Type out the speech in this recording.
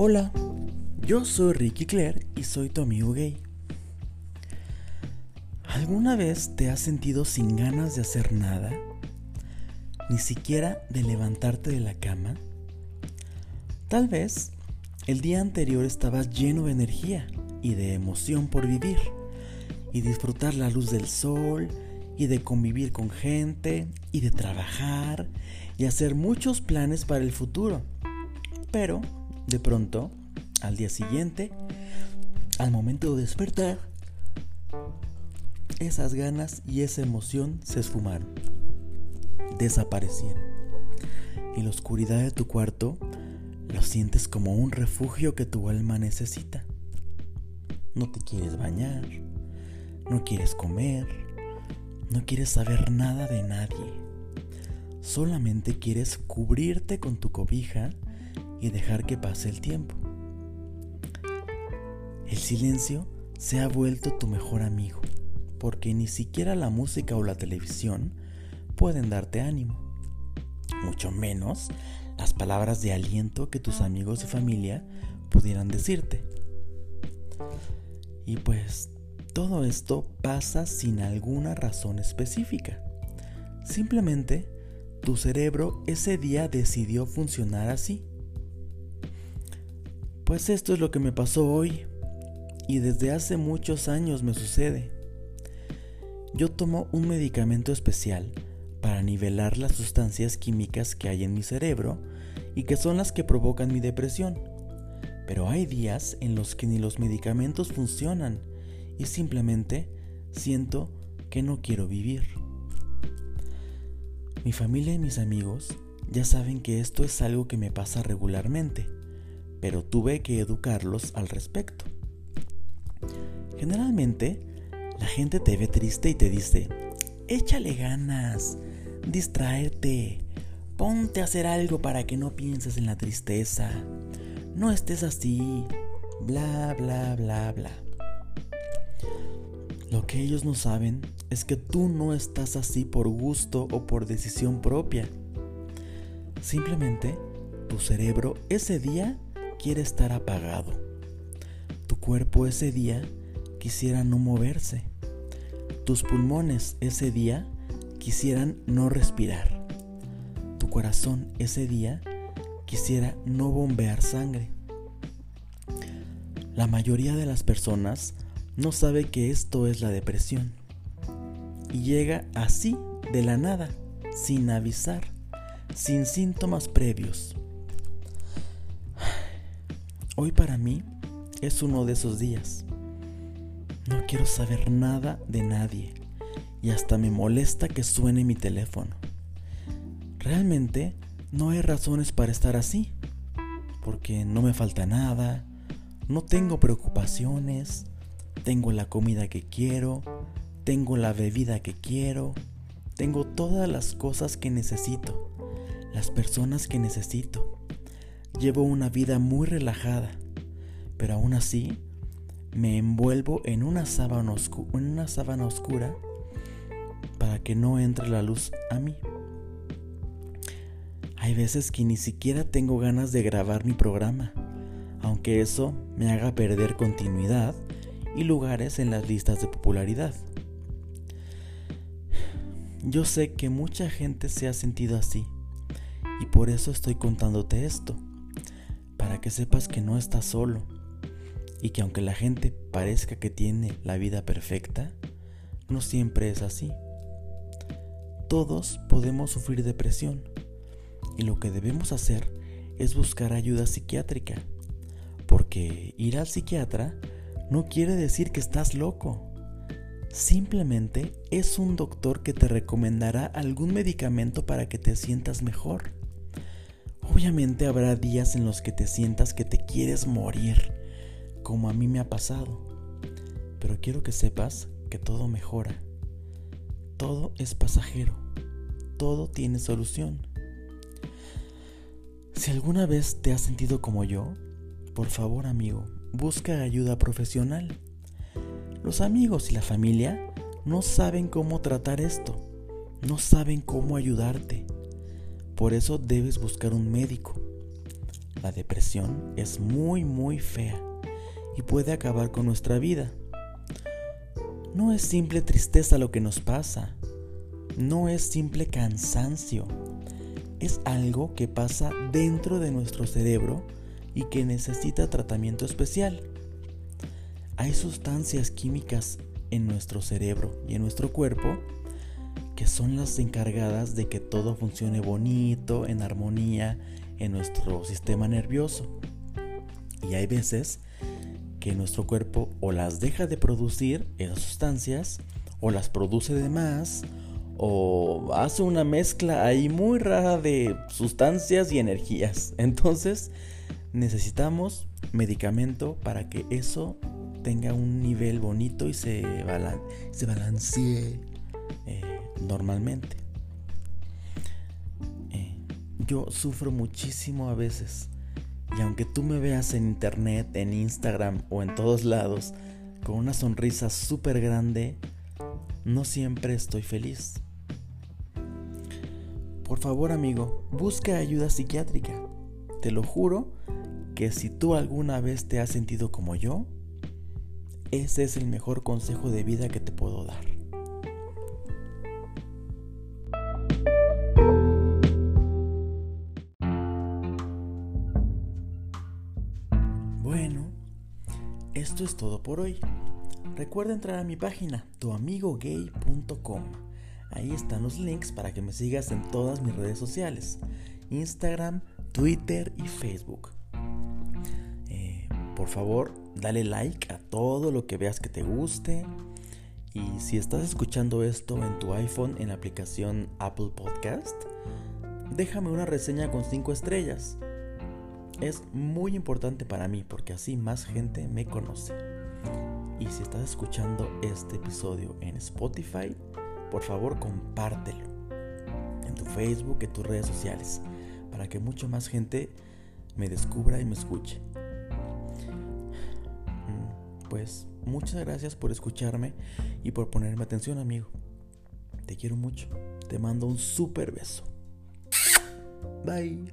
Hola, yo soy Ricky Claire y soy tu amigo gay. ¿Alguna vez te has sentido sin ganas de hacer nada? Ni siquiera de levantarte de la cama. Tal vez el día anterior estabas lleno de energía y de emoción por vivir y disfrutar la luz del sol y de convivir con gente y de trabajar y hacer muchos planes para el futuro. Pero, de pronto, al día siguiente, al momento de despertar, esas ganas y esa emoción se esfumaron, desaparecieron. Y la oscuridad de tu cuarto lo sientes como un refugio que tu alma necesita. No te quieres bañar, no quieres comer, no quieres saber nada de nadie. Solamente quieres cubrirte con tu cobija y dejar que pase el tiempo. El silencio se ha vuelto tu mejor amigo, porque ni siquiera la música o la televisión pueden darte ánimo, mucho menos las palabras de aliento que tus amigos y familia pudieran decirte. Y pues todo esto pasa sin alguna razón específica. Simplemente tu cerebro ese día decidió funcionar así. Pues esto es lo que me pasó hoy y desde hace muchos años me sucede. Yo tomo un medicamento especial para nivelar las sustancias químicas que hay en mi cerebro y que son las que provocan mi depresión. Pero hay días en los que ni los medicamentos funcionan y simplemente siento que no quiero vivir. Mi familia y mis amigos ya saben que esto es algo que me pasa regularmente, pero tuve que educarlos al respecto. Generalmente, la gente te ve triste y te dice, échale ganas, distráete, ponte a hacer algo para que no pienses en la tristeza, no estés así, bla, bla, bla, bla. Lo que ellos no saben es que tú no estás así por gusto o por decisión propia. Simplemente tu cerebro ese día quiere estar apagado. Tu cuerpo ese día quisiera no moverse. Tus pulmones ese día quisieran no respirar. Tu corazón ese día quisiera no bombear sangre. La mayoría de las personas no sabe que esto es la depresión. Y llega así, de la nada, sin avisar, sin síntomas previos. Hoy para mí es uno de esos días. No quiero saber nada de nadie y hasta me molesta que suene mi teléfono. Realmente no hay razones para estar así, porque no me falta nada, no tengo preocupaciones, tengo la comida que quiero, tengo la bebida que quiero, tengo todas las cosas que necesito, las personas que necesito. Llevo una vida muy relajada, pero aún así me envuelvo en una sábana, en una sábana oscura para que no entre la luz a mí. Hay veces que ni siquiera tengo ganas de grabar mi programa, aunque eso me haga perder continuidad y lugares en las listas de popularidad. Yo sé que mucha gente se ha sentido así y por eso estoy contándote esto, para que sepas que no estás solo y que aunque la gente parezca que tiene la vida perfecta, no siempre es así. Todos podemos sufrir depresión y lo que debemos hacer es buscar ayuda psiquiátrica, porque ir al psiquiatra no quiere decir que estás loco. Simplemente es un doctor que te recomendará algún medicamento para que te sientas mejor. Obviamente habrá días en los que te sientas que te quieres morir, como a mí me ha pasado. Pero quiero que sepas que todo mejora. Todo es pasajero. Todo tiene solución. Si alguna vez te has sentido como yo, por favor amigo, busca ayuda profesional. Los amigos y la familia no saben cómo tratar esto, no saben cómo ayudarte. Por eso debes buscar un médico. la depresión es muy muy fea y puede acabar con nuestra vida. No es simple tristeza lo que nos pasa, no es simple cansancio, es algo que pasa dentro de nuestro cerebro y que necesita tratamiento especial. Hay sustancias químicas en nuestro cerebro y en nuestro cuerpo que son las encargadas de que todo funcione bonito, en armonía en nuestro sistema nervioso. Y hay veces que nuestro cuerpo o las deja de producir esas sustancias o las produce de más o hace una mezcla ahí muy rara de sustancias y energías. Entonces necesitamos medicamento para que eso tenga un nivel bonito y se, se balancee normalmente. Eh, yo sufro muchísimo a veces y aunque tú me veas en internet, en Instagram o en todos lados con una sonrisa súper grande, no siempre estoy feliz. Por favor amigo, busca ayuda psiquiátrica. Te lo juro que si tú alguna vez te has sentido como yo, ese es el mejor consejo de vida que te puedo dar. Es todo por hoy. Recuerda entrar a mi página tuamigogay.com. Ahí están los links para que me sigas en todas mis redes sociales, Instagram, Twitter y Facebook. Eh, por favor, dale like a todo lo que veas que te guste. Y si estás escuchando esto en tu iPhone en la aplicación Apple Podcast, déjame una reseña con 5 estrellas. Es muy importante para mí porque así más gente me conoce. Y si estás escuchando este episodio en Spotify, por favor compártelo en tu Facebook, en tus redes sociales, para que mucha más gente me descubra y me escuche. Mm, pues muchas gracias por escucharme y por ponerme atención, amigo. Te quiero mucho. Te mando un super beso. Bye.